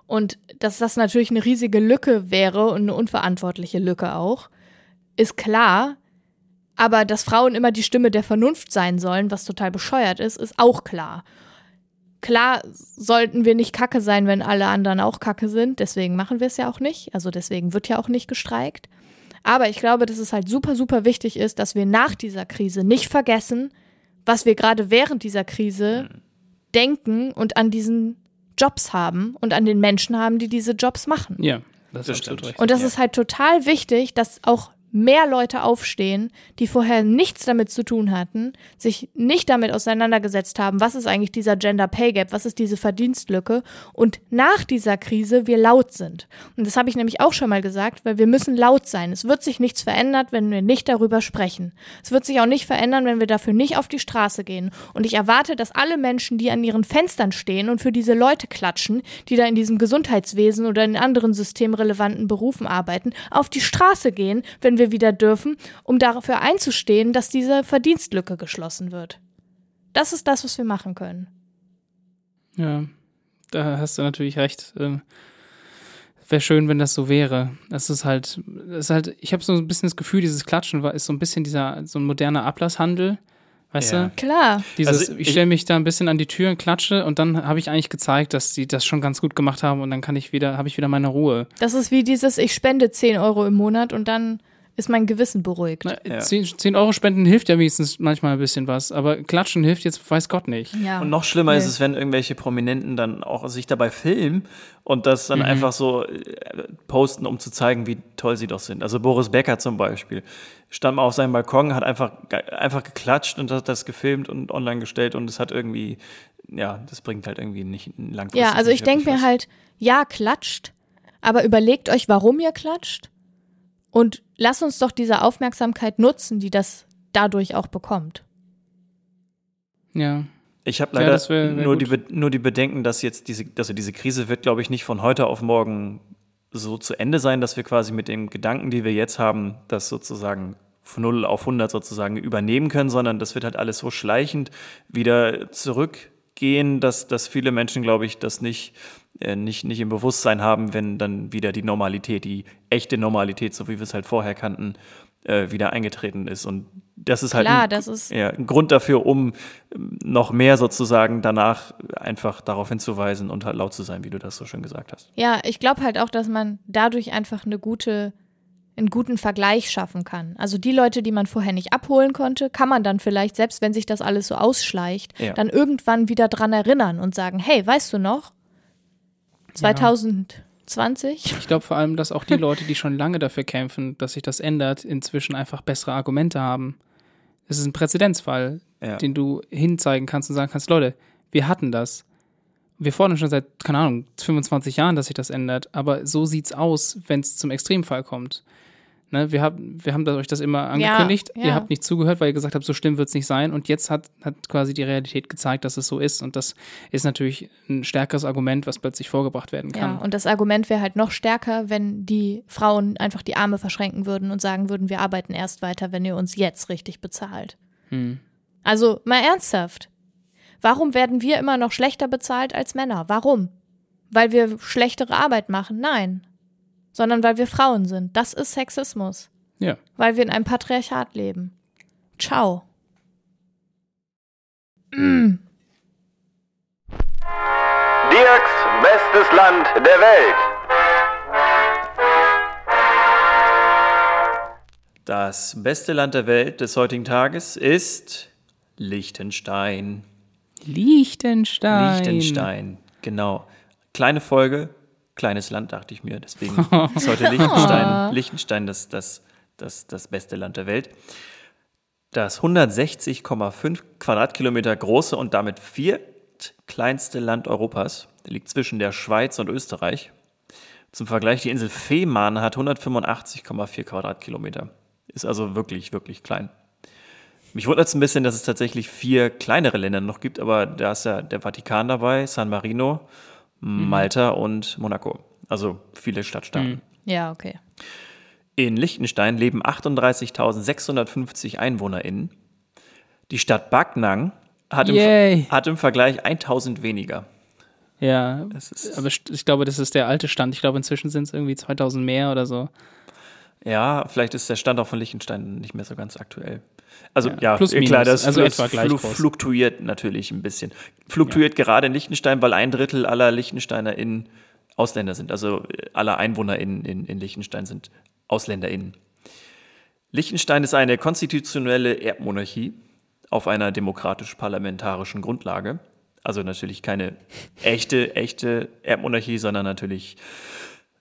Und dass das natürlich eine riesige Lücke wäre und eine unverantwortliche Lücke auch, ist klar, aber dass Frauen immer die Stimme der Vernunft sein sollen, was total bescheuert ist, ist auch klar. Klar sollten wir nicht kacke sein, wenn alle anderen auch kacke sind. Deswegen machen wir es ja auch nicht. Also deswegen wird ja auch nicht gestreikt. Aber ich glaube, dass es halt super, super wichtig ist, dass wir nach dieser Krise nicht vergessen, was wir gerade während dieser Krise mhm. denken und an diesen Jobs haben und an den Menschen haben, die diese Jobs machen. Ja, das, das stimmt. Und das ja. ist halt total wichtig, dass auch mehr Leute aufstehen, die vorher nichts damit zu tun hatten, sich nicht damit auseinandergesetzt haben, was ist eigentlich dieser Gender Pay Gap, was ist diese Verdienstlücke und nach dieser Krise wir laut sind. Und das habe ich nämlich auch schon mal gesagt, weil wir müssen laut sein. Es wird sich nichts verändert, wenn wir nicht darüber sprechen. Es wird sich auch nicht verändern, wenn wir dafür nicht auf die Straße gehen. Und ich erwarte, dass alle Menschen, die an ihren Fenstern stehen und für diese Leute klatschen, die da in diesem Gesundheitswesen oder in anderen systemrelevanten Berufen arbeiten, auf die Straße gehen, wenn wir wieder dürfen, um dafür einzustehen, dass diese Verdienstlücke geschlossen wird. Das ist das, was wir machen können. Ja, da hast du natürlich recht. Ähm, Wäre schön, wenn das so wäre. Das ist halt, das ist halt, ich habe so ein bisschen das Gefühl, dieses Klatschen war, ist so ein bisschen dieser, so ein moderner Ablasshandel. Weißt Ja. du? Klar. Dieses, Also ich ich- stelle mich da ein bisschen an die Tür und klatsche und dann habe ich eigentlich gezeigt, dass die das schon ganz gut gemacht haben und dann kann ich wieder, habe ich wieder meine Ruhe. Das ist wie dieses, ich spende 10 Euro im Monat und dann ist mein Gewissen beruhigt. Na, Ja. 10, 10 Euro spenden hilft ja wenigstens manchmal ein bisschen was, aber klatschen hilft jetzt, weiß Gott nicht. Ja. Und noch schlimmer ist Nee. es, wenn irgendwelche Prominenten dann auch sich dabei filmen und das Mhm. dann einfach so äh, posten, um zu zeigen, wie toll sie doch sind. Also Boris Becker zum Beispiel stand mal auf seinem Balkon, hat einfach, einfach geklatscht und hat das gefilmt und online gestellt und es hat irgendwie, ja, das bringt halt irgendwie nicht langfristig. Ja, also ich denke mir halt, ja, klatscht, aber überlegt euch, warum ihr klatscht und lasst uns doch diese Aufmerksamkeit nutzen, die das dadurch auch bekommt. Ja. Ich habe Ja, leider das wär- wär nur, die. Be nur die Bedenken, dass jetzt diese, also diese Krise wird, glaube ich, nicht von heute auf morgen so zu Ende sein, dass wir quasi mit den Gedanken, die wir jetzt haben, das sozusagen von 0 auf 100 sozusagen übernehmen können, sondern das wird halt alles so schleichend wieder zurückgehen, dass, dass viele Menschen, glaube ich, das nicht, äh, nicht, nicht im Bewusstsein haben, wenn dann wieder die Normalität, die echte Normalität, so wie wir es halt vorher kannten, äh, wieder eingetreten ist. Und das ist halt Klar, ein, das ist- ja, ein Grund dafür, um ähm, noch mehr sozusagen danach einfach darauf hinzuweisen und halt laut zu sein, wie du das so schön gesagt hast. Ja, ich glaube halt auch, dass man dadurch einfach eine gute, einen guten Vergleich schaffen kann. Also die Leute, die man vorher nicht abholen konnte, kann man dann vielleicht, selbst wenn sich das alles so ausschleicht, Ja. dann irgendwann wieder dran erinnern und sagen, hey, weißt du noch, 2020? Ich glaube vor allem, dass auch die Leute, die schon lange dafür kämpfen, dass sich das ändert, inzwischen einfach bessere Argumente haben. Es ist ein Präzedenzfall, Ja. den du hinzeigen kannst und sagen kannst, Leute, wir hatten das. Wir fordern schon seit, keine Ahnung, 25 Jahren, dass sich das ändert, aber so sieht's aus, wenn es zum Extremfall kommt. Ne, wir, haben, wir haben euch das immer angekündigt, ja. ihr habt nicht zugehört, weil ihr gesagt habt, so schlimm wird's nicht sein und jetzt hat, hat quasi die Realität gezeigt, dass es so ist und das ist natürlich ein stärkeres Argument, was plötzlich vorgebracht werden kann. Ja, und das Argument wäre halt noch stärker, wenn die Frauen einfach die Arme verschränken würden und sagen würden, wir arbeiten erst weiter, wenn ihr uns jetzt richtig bezahlt. Hm. Also mal ernsthaft. Warum werden wir immer noch schlechter bezahlt als Männer? Warum? Weil wir schlechtere Arbeit machen? Nein. Sondern weil wir Frauen sind. Das ist Sexismus. ja. Weil wir in einem Patriarchat leben. Ciao. Dirks bestes Land der Welt. Das beste Land der Welt des heutigen Tages ist Liechtenstein. Liechtenstein. Liechtenstein, genau. Kleine Folge, kleines Land, dachte ich mir. Deswegen [LAUGHS] ist heute Liechtenstein, Liechtenstein das, das, das, das beste Land der Welt. Das 160,5 Quadratkilometer große und damit viertkleinste Land Europas liegt zwischen der Schweiz und Österreich. Zum Vergleich, die Insel Fehmarn hat 185,4 Quadratkilometer. Ist also wirklich, wirklich klein. Mich wundert es ein bisschen, dass es tatsächlich vier kleinere Länder noch gibt, aber da ist ja der Vatikan dabei, San Marino, Malta und Monaco. Also viele Stadtstaaten. Ja, okay. In Liechtenstein leben 38.650 EinwohnerInnen. Die Stadt Backnang hat im, hat im Vergleich 1000 weniger. Ja, aber ich glaube, das ist der alte Stand. Ich glaube, inzwischen sind es irgendwie 2000 mehr oder so. Ja, vielleicht ist der Stand auch von Liechtenstein nicht mehr so ganz aktuell. Also Ja, ja, plus, eh, klar, das, also das groß. fluktuiert natürlich ein bisschen. Fluktuiert gerade in Liechtenstein, weil ein Drittel aller LiechtensteinerInnen Ausländer sind. Also äh, aller EinwohnerInnen in, in Liechtenstein sind AusländerInnen. Liechtenstein ist eine konstitutionelle Erbmonarchie auf einer demokratisch-parlamentarischen Grundlage. Also natürlich keine echte, echte Erbmonarchie, sondern natürlich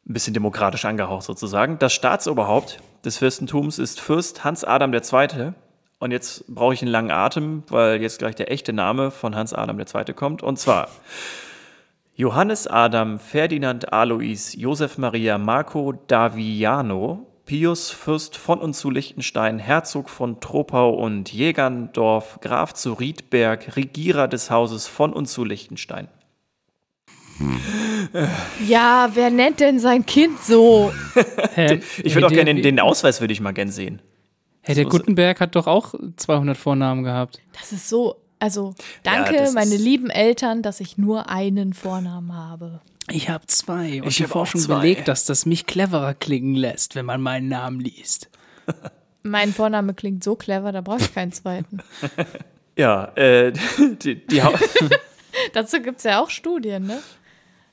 ein bisschen demokratisch angehaucht sozusagen. Das Staatsoberhaupt des Fürstentums ist Fürst Hans Adam II. Und jetzt brauche ich einen langen Atem, weil jetzt gleich der echte Name von Hans Adam II. kommt. Und zwar Johannes Adam Ferdinand Alois Josef Maria Marco Daviano Pius Fürst von und zu Liechtenstein, Herzog von Troppau und Jägerndorf, Graf zu Riedberg, Regierer des Hauses von und zu Liechtenstein. Ja, wer nennt denn sein Kind so? [LAUGHS] Ich würde auch gerne den, den Ausweis würde ich mal gern sehen. Hey, der so- Gutenberg hat doch auch 200 Vornamen gehabt. Das ist so. Also, danke, das meine lieben Eltern, dass ich nur einen Vornamen habe. Ich habe zwei und Ich die Forschung zwei. belegt, dass das mich cleverer klingen lässt, wenn man meinen Namen liest. [LAUGHS] Mein Vorname klingt so clever, da brauche ich keinen zweiten. [LAUGHS] Ja, äh, die, die Dazu gibt es ja auch Studien, ne?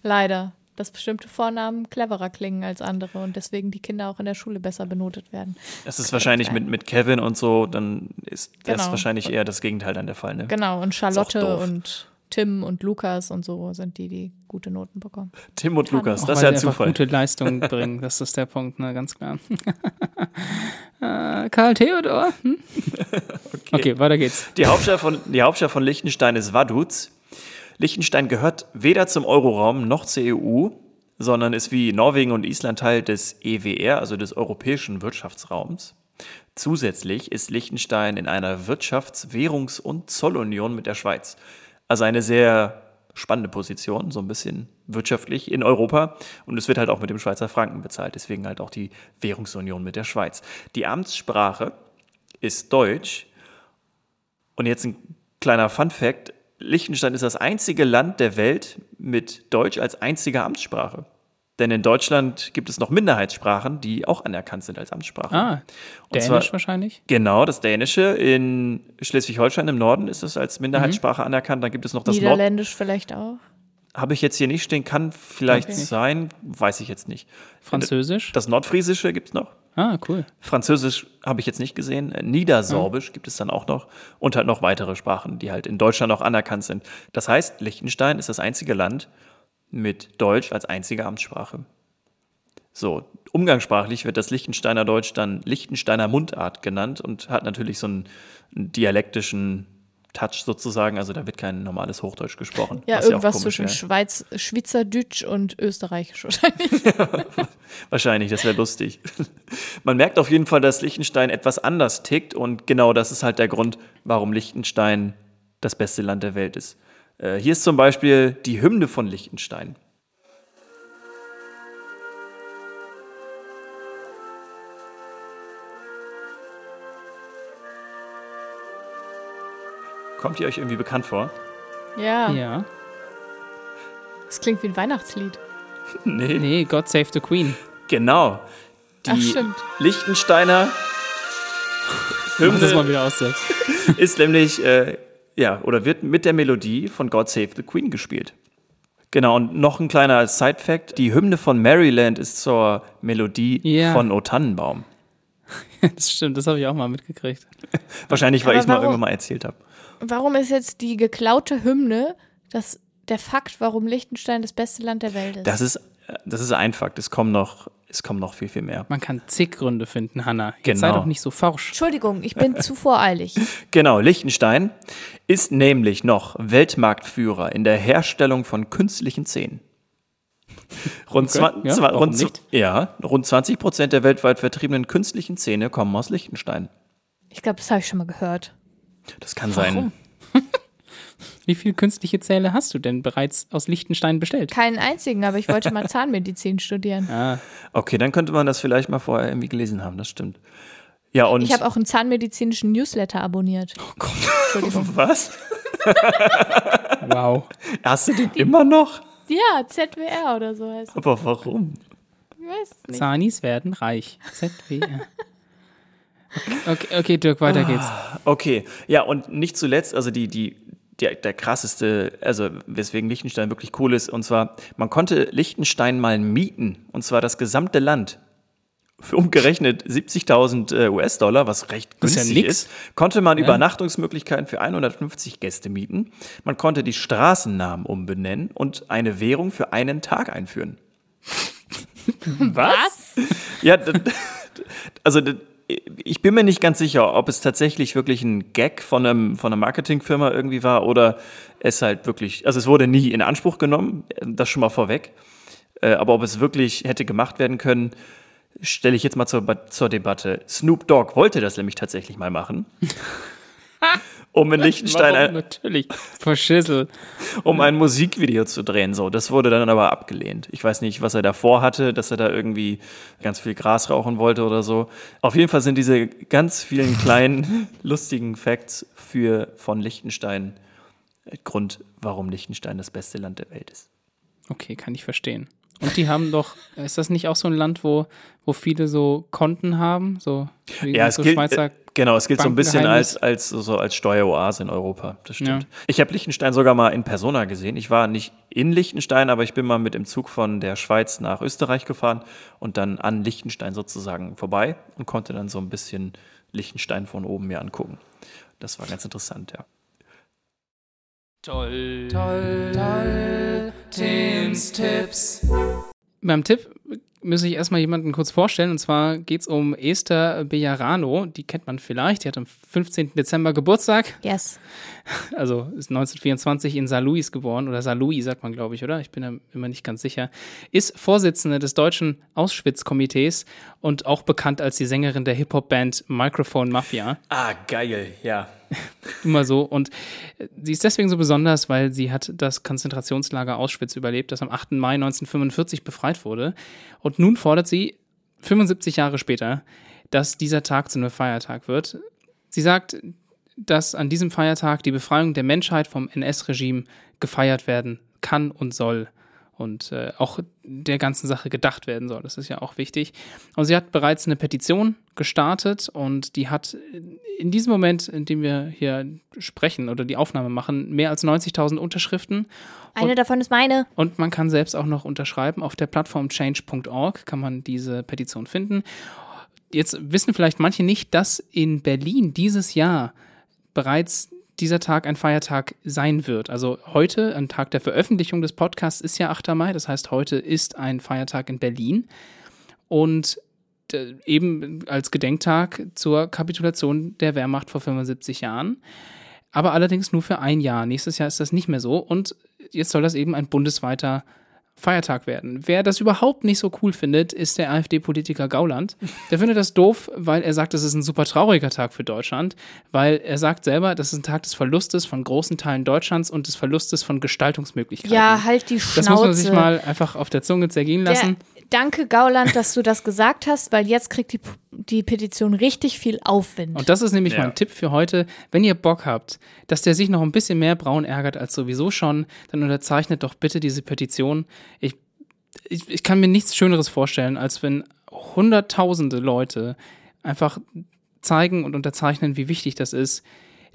Leider. Dass bestimmte Vornamen cleverer klingen als andere und deswegen die Kinder auch in der Schule besser benotet werden. das ist wahrscheinlich mit, mit Kevin und so, dann ist das Genau. wahrscheinlich eher das Gegenteil dann der Fall. Ne? Genau, und Charlotte und Tim und Lukas und so sind die, die gute Noten bekommen. Tim und Lukas, Auch das ist ja ein einfach Zufall. gute Leistungen [LAUGHS] bringen, das ist der Punkt, ne, ganz klar. [LAUGHS] äh, Karl Theodor? Hm? [LAUGHS] Okay. weiter geht's. Die Hauptstadt von, die Hauptstadt von Liechtenstein ist Vaduz. Liechtenstein gehört weder zum Euroraum noch zur EU, sondern ist wie Norwegen und Island Teil des EWR, also des Europäischen Wirtschaftsraums. Zusätzlich ist Liechtenstein in einer Wirtschafts-, Währungs- und Zollunion mit der Schweiz. Also eine sehr spannende Position, so ein bisschen wirtschaftlich in Europa. Und es wird halt auch mit dem Schweizer Franken bezahlt, deswegen halt auch die Währungsunion mit der Schweiz. Die Amtssprache ist Deutsch. Und jetzt ein kleiner Fun-Fact: Liechtenstein ist das einzige Land der Welt mit Deutsch als einzige Amtssprache. Denn in Deutschland gibt es noch Minderheitssprachen, die auch anerkannt sind als Amtssprache. Ah, Und Dänisch zwar- wahrscheinlich? Genau, das Dänische. In Schleswig-Holstein im Norden ist es als Minderheitssprache anerkannt. Dann gibt es noch das Nord. Niederländisch vielleicht auch. Habe ich jetzt hier nicht stehen, kann vielleicht Okay. sein, weiß ich jetzt nicht. Französisch? Das Nordfriesische gibt es noch. Ah, cool. Französisch habe ich jetzt nicht gesehen. Äh, Niedersorbisch gibt es dann auch noch. Und halt noch weitere Sprachen, die halt in Deutschland auch anerkannt sind. Das heißt, Liechtenstein ist das einzige Land mit Deutsch als einzige Amtssprache. So, umgangssprachlich wird das Liechtensteiner Deutsch dann Liechtensteiner Mundart genannt und hat natürlich so einen dialektischen Touch sozusagen. Also da wird kein normales Hochdeutsch gesprochen. Ja, irgendwas komisch zwischen wäre. Schweiz, Schweizerdeutsch und Österreichisch wahrscheinlich. [LAUGHS] Wahrscheinlich, das wäre lustig. Man merkt auf jeden Fall, dass Liechtenstein etwas anders tickt und genau das ist halt der Grund, warum Liechtenstein das beste Land der Welt ist. Äh, hier ist zum Beispiel die Hymne von Liechtenstein. Kommt ihr euch irgendwie bekannt vor? Ja, Ja. das klingt wie ein Weihnachtslied. [LAUGHS] Nee. Nee, God Save the Queen. Genau. Die Ach, stimmt. Liechtensteiner [LAUGHS] Mach das mal Hymne wieder aussetzt. [LAUGHS] ist nämlich, äh, ja, oder wird mit der Melodie von God Save the Queen gespielt. Genau, und noch ein kleiner Side-Fact: Die Hymne von Maryland ist zur Melodie Ja. von O Tannenbaum. Das stimmt, das habe ich auch mal mitgekriegt. Wahrscheinlich, weil ich es mal irgendwann mal erzählt habe. Warum ist jetzt die geklaute Hymne das, der Fakt, warum Liechtenstein das beste Land der Welt ist? Das ist, äh, das ist ein Fakt. Es kommen noch, es kommen noch viel, viel mehr. Man kann zig Gründe finden, Hanna. Jetzt sei Genau. doch nicht so forsch. Entschuldigung, ich bin zu voreilig. [LAUGHS] Genau, Liechtenstein ist nämlich noch Weltmarktführer in der Herstellung von künstlichen Zähnen. [LAUGHS] Rund, Okay, zwan- ja, zwa- warum rund, ja, rund 20 Prozent der weltweit vertriebenen künstlichen Zähne kommen aus Liechtenstein. Ich glaube, das habe ich schon mal gehört. Das kann sein. [LAUGHS] Wie viele künstliche Zähne hast du denn bereits aus Liechtenstein bestellt? Keinen einzigen, aber ich wollte mal [LAUGHS] Zahnmedizin studieren. Ah, Okay, dann könnte man das vielleicht mal vorher irgendwie gelesen haben, das stimmt. Ja, und Ich habe auch einen zahnmedizinischen Newsletter abonniert. Oh Entschuldigung. [LAUGHS] was? wow. Hast du den immer noch? Ja, ZWR oder so heißt es. Aber warum? Ich weiß nicht. Zanis werden reich. ZWR. Okay, okay, Dirk, weiter geht's. Okay, ja, und nicht zuletzt, also die, die, der, der krasseste, also weswegen Liechtenstein wirklich cool ist, und zwar, man konnte Liechtenstein mal mieten, und zwar das gesamte Land. Für umgerechnet 70.000 äh, US-Dollar, was recht Das ist ja günstig ist, konnte man Übernachtungsmöglichkeiten für 150 Gäste mieten. Man konnte die Straßennamen umbenennen und eine Währung für einen Tag einführen. Was? Ja, also ich bin mir nicht ganz sicher, ob es tatsächlich wirklich ein Gag von, einem, von einer Marketingfirma irgendwie war oder es halt wirklich, also es wurde nie in Anspruch genommen, das schon mal vorweg. Äh, Aber ob es wirklich hätte gemacht werden können, stelle ich jetzt mal zur, zur Debatte. Snoop Dogg wollte das nämlich tatsächlich mal machen. [LAUGHS] um in Liechtenstein Warum? ein, Natürlich. Verschissel. um ein Musikvideo zu drehen. So, das wurde dann aber abgelehnt. Ich weiß nicht, was er davor hatte, dass er da irgendwie ganz viel Gras rauchen wollte oder so. Auf jeden Fall sind diese ganz vielen [LAUGHS] kleinen lustigen Facts für von Liechtenstein Grund, warum Liechtenstein das beste Land der Welt ist. Okay, kann ich verstehen. Und die haben doch, ist das nicht auch so ein Land, wo, wo viele so Konten haben? So, wie Ja, es so gilt, Schweizer äh, genau, es gilt so ein bisschen als, als, so als Steueroase in Europa. Das stimmt. Ja. Ich habe Liechtenstein sogar mal in Persona gesehen. Ich war nicht in Liechtenstein, aber ich bin mal mit dem Zug von der Schweiz nach Österreich gefahren und dann an Liechtenstein sozusagen vorbei und konnte dann so ein bisschen Liechtenstein von oben mir angucken. Das war ganz interessant, ja. Toll, toll, toll. Tims Tipps. Beim Tipp muss ich erstmal jemanden kurz vorstellen. Und zwar geht es um Esther Bejarano. Die kennt man vielleicht. Die hat am 15. Dezember Geburtstag. Yes. Also ist 1924 in Saarlouis geboren. Oder Saarlouis sagt man, glaube ich, oder? Ich bin da immer nicht ganz sicher. Ist Vorsitzende des deutschen Auschwitz-Komitees und auch bekannt als die Sängerin der Hip-Hop-Band Microphone Mafia. Ah, geil, ja. [LAUGHS] Immer so. Und äh, sie ist deswegen so besonders, weil sie hat das Konzentrationslager Auschwitz überlebt, das am 8. Mai 1945 befreit wurde. Und nun fordert sie, 75 Jahre später, dass dieser Tag zu einem Feiertag wird. Sie sagt, dass an diesem Feiertag die Befreiung der Menschheit vom NS-Regime gefeiert werden kann und soll. Und äh, auch der ganzen Sache gedacht werden soll. Das ist ja auch wichtig. Und sie hat bereits eine Petition gestartet und die hat in diesem Moment, in dem wir hier sprechen oder die Aufnahme machen, mehr als 90.000 Unterschriften. Eine davon ist meine. Und man kann selbst auch noch unterschreiben. Auf der Plattform change.org kann man diese Petition finden. Jetzt wissen vielleicht manche nicht, dass in Berlin dieses Jahr bereits dieser Tag ein Feiertag sein wird. Also heute, ein Tag der Veröffentlichung des Podcasts, ist ja 8. Mai. Das heißt, heute ist ein Feiertag in Berlin. Und äh, eben als Gedenktag zur Kapitulation der Wehrmacht vor 75 Jahren. Aber allerdings nur für ein Jahr. Nächstes Jahr ist das nicht mehr so. Und jetzt soll das eben ein bundesweiter Feiertag werden. Wer das überhaupt nicht so cool findet, ist der AfD-Politiker Gauland. Der findet das doof, weil er sagt, das ist ein super trauriger Tag für Deutschland, weil er sagt selber, das ist ein Tag des Verlustes von großen Teilen Deutschlands und des Verlustes von Gestaltungsmöglichkeiten. Ja, halt die Schnauze. das muss man sich mal einfach auf der Zunge zergehen lassen. Der, danke, Gauland, dass du das gesagt hast, weil jetzt kriegt die, die Petition richtig viel Aufwind. Und das ist nämlich Ja. mein Tipp für heute. Wenn ihr Bock habt, dass der sich noch ein bisschen mehr braun ärgert als sowieso schon, dann unterzeichnet doch bitte diese Petition. Ich, ich, ich kann mir nichts Schöneres vorstellen, als wenn hunderttausende Leute einfach zeigen und unterzeichnen, wie wichtig das ist,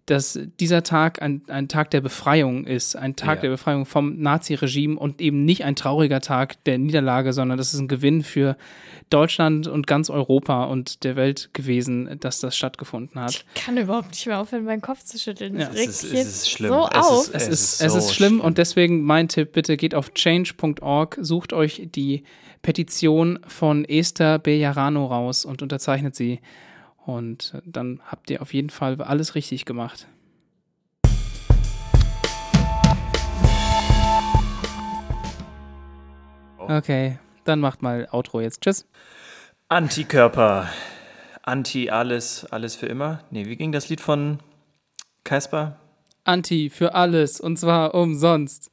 dass dieser Tag ein, ein Tag der Befreiung ist, ein Tag Ja. der Befreiung vom Nazi-Regime und eben nicht ein trauriger Tag der Niederlage, sondern das ist ein Gewinn für Deutschland und ganz Europa und der Welt gewesen, dass das stattgefunden hat. ich kann überhaupt nicht mehr aufhören, meinen Kopf zu schütteln. Das Ja, Es regt ist, es jetzt ist schlimm. so es auf. Ist, Es ist, ist es so ist schlimm, und deswegen mein Tipp, bitte geht auf change.org, sucht euch die Petition von Esther Bejarano raus und unterzeichnet sie. Und dann habt ihr auf jeden Fall alles richtig gemacht. Okay, dann macht mal Outro jetzt. Tschüss. Antikörper. Anti alles, alles für immer. Nee, wie ging das Lied von Kasper? Anti für alles und zwar umsonst.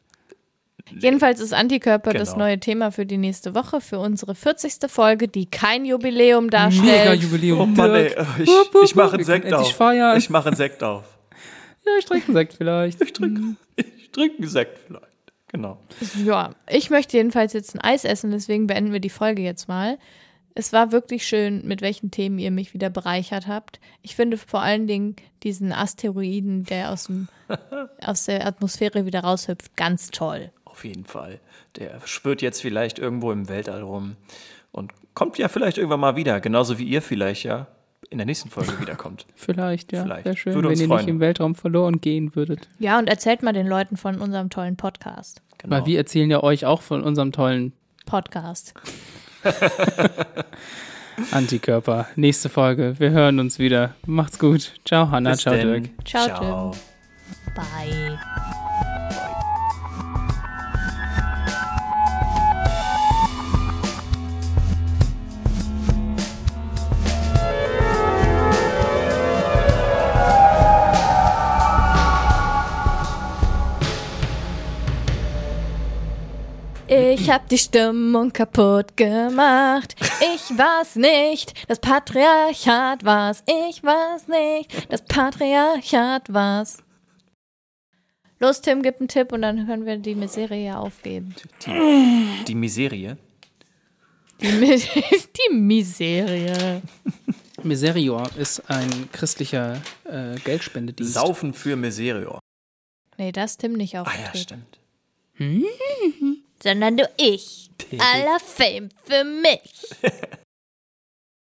Jedenfalls ist Antikörper das Genau. neue Thema für die nächste Woche, für unsere 40. Folge, die kein Jubiläum darstellt. Mega Jubiläum. Oh Mann, ey, Dirk. ich, ich mache einen Sekt auf. feiern. Ich mache einen Sekt auf. Ja, ich trinke einen Sekt vielleicht. Ich trinke ich trinke einen Sekt vielleicht. Genau. Ja, ich möchte jedenfalls jetzt ein Eis essen, deswegen beenden wir die Folge jetzt mal. Es war wirklich schön, mit welchen Themen ihr mich wieder bereichert habt. Ich finde vor allen Dingen diesen Asteroiden, der aus, dem, aus der Atmosphäre wieder raushüpft, ganz toll. Auf jeden Fall. Der schwirrt jetzt vielleicht irgendwo im Weltall rum und kommt ja vielleicht irgendwann mal wieder. Genauso wie ihr vielleicht ja in der nächsten Folge [LAUGHS] wiederkommt. Vielleicht, ja. Vielleicht. Wäre schön, Würde wenn ihr freuen. nicht im Weltraum verloren gehen würdet. Ja, und erzählt mal den Leuten von unserem tollen Podcast. Genau. Weil wir erzählen ja euch auch von unserem tollen Podcast. [LAUGHS] Antikörper. Nächste Folge. Wir hören uns wieder. Macht's gut. Ciao, Hanna. Bis Ciao, denn. Dirk. Ciao, Tim. Bye. Ich hab die Stimmung kaputt gemacht. Ich war's nicht. Das Patriarchat war's. Ich war's nicht. Das Patriarchat war's. Los, Tim, gib einen Tipp und dann können wir die Miserie aufgeben. Die Miserie. Die, Mi [LAUGHS] die Miserie. Miserior ist ein christlicher äh, Geldspendedienst. Saufen für Miserio. Nee, das ist Tim nicht Ah aufgetreten. ja, stimmt. Sondern du ich. Aller Fame für mich. [LAUGHS]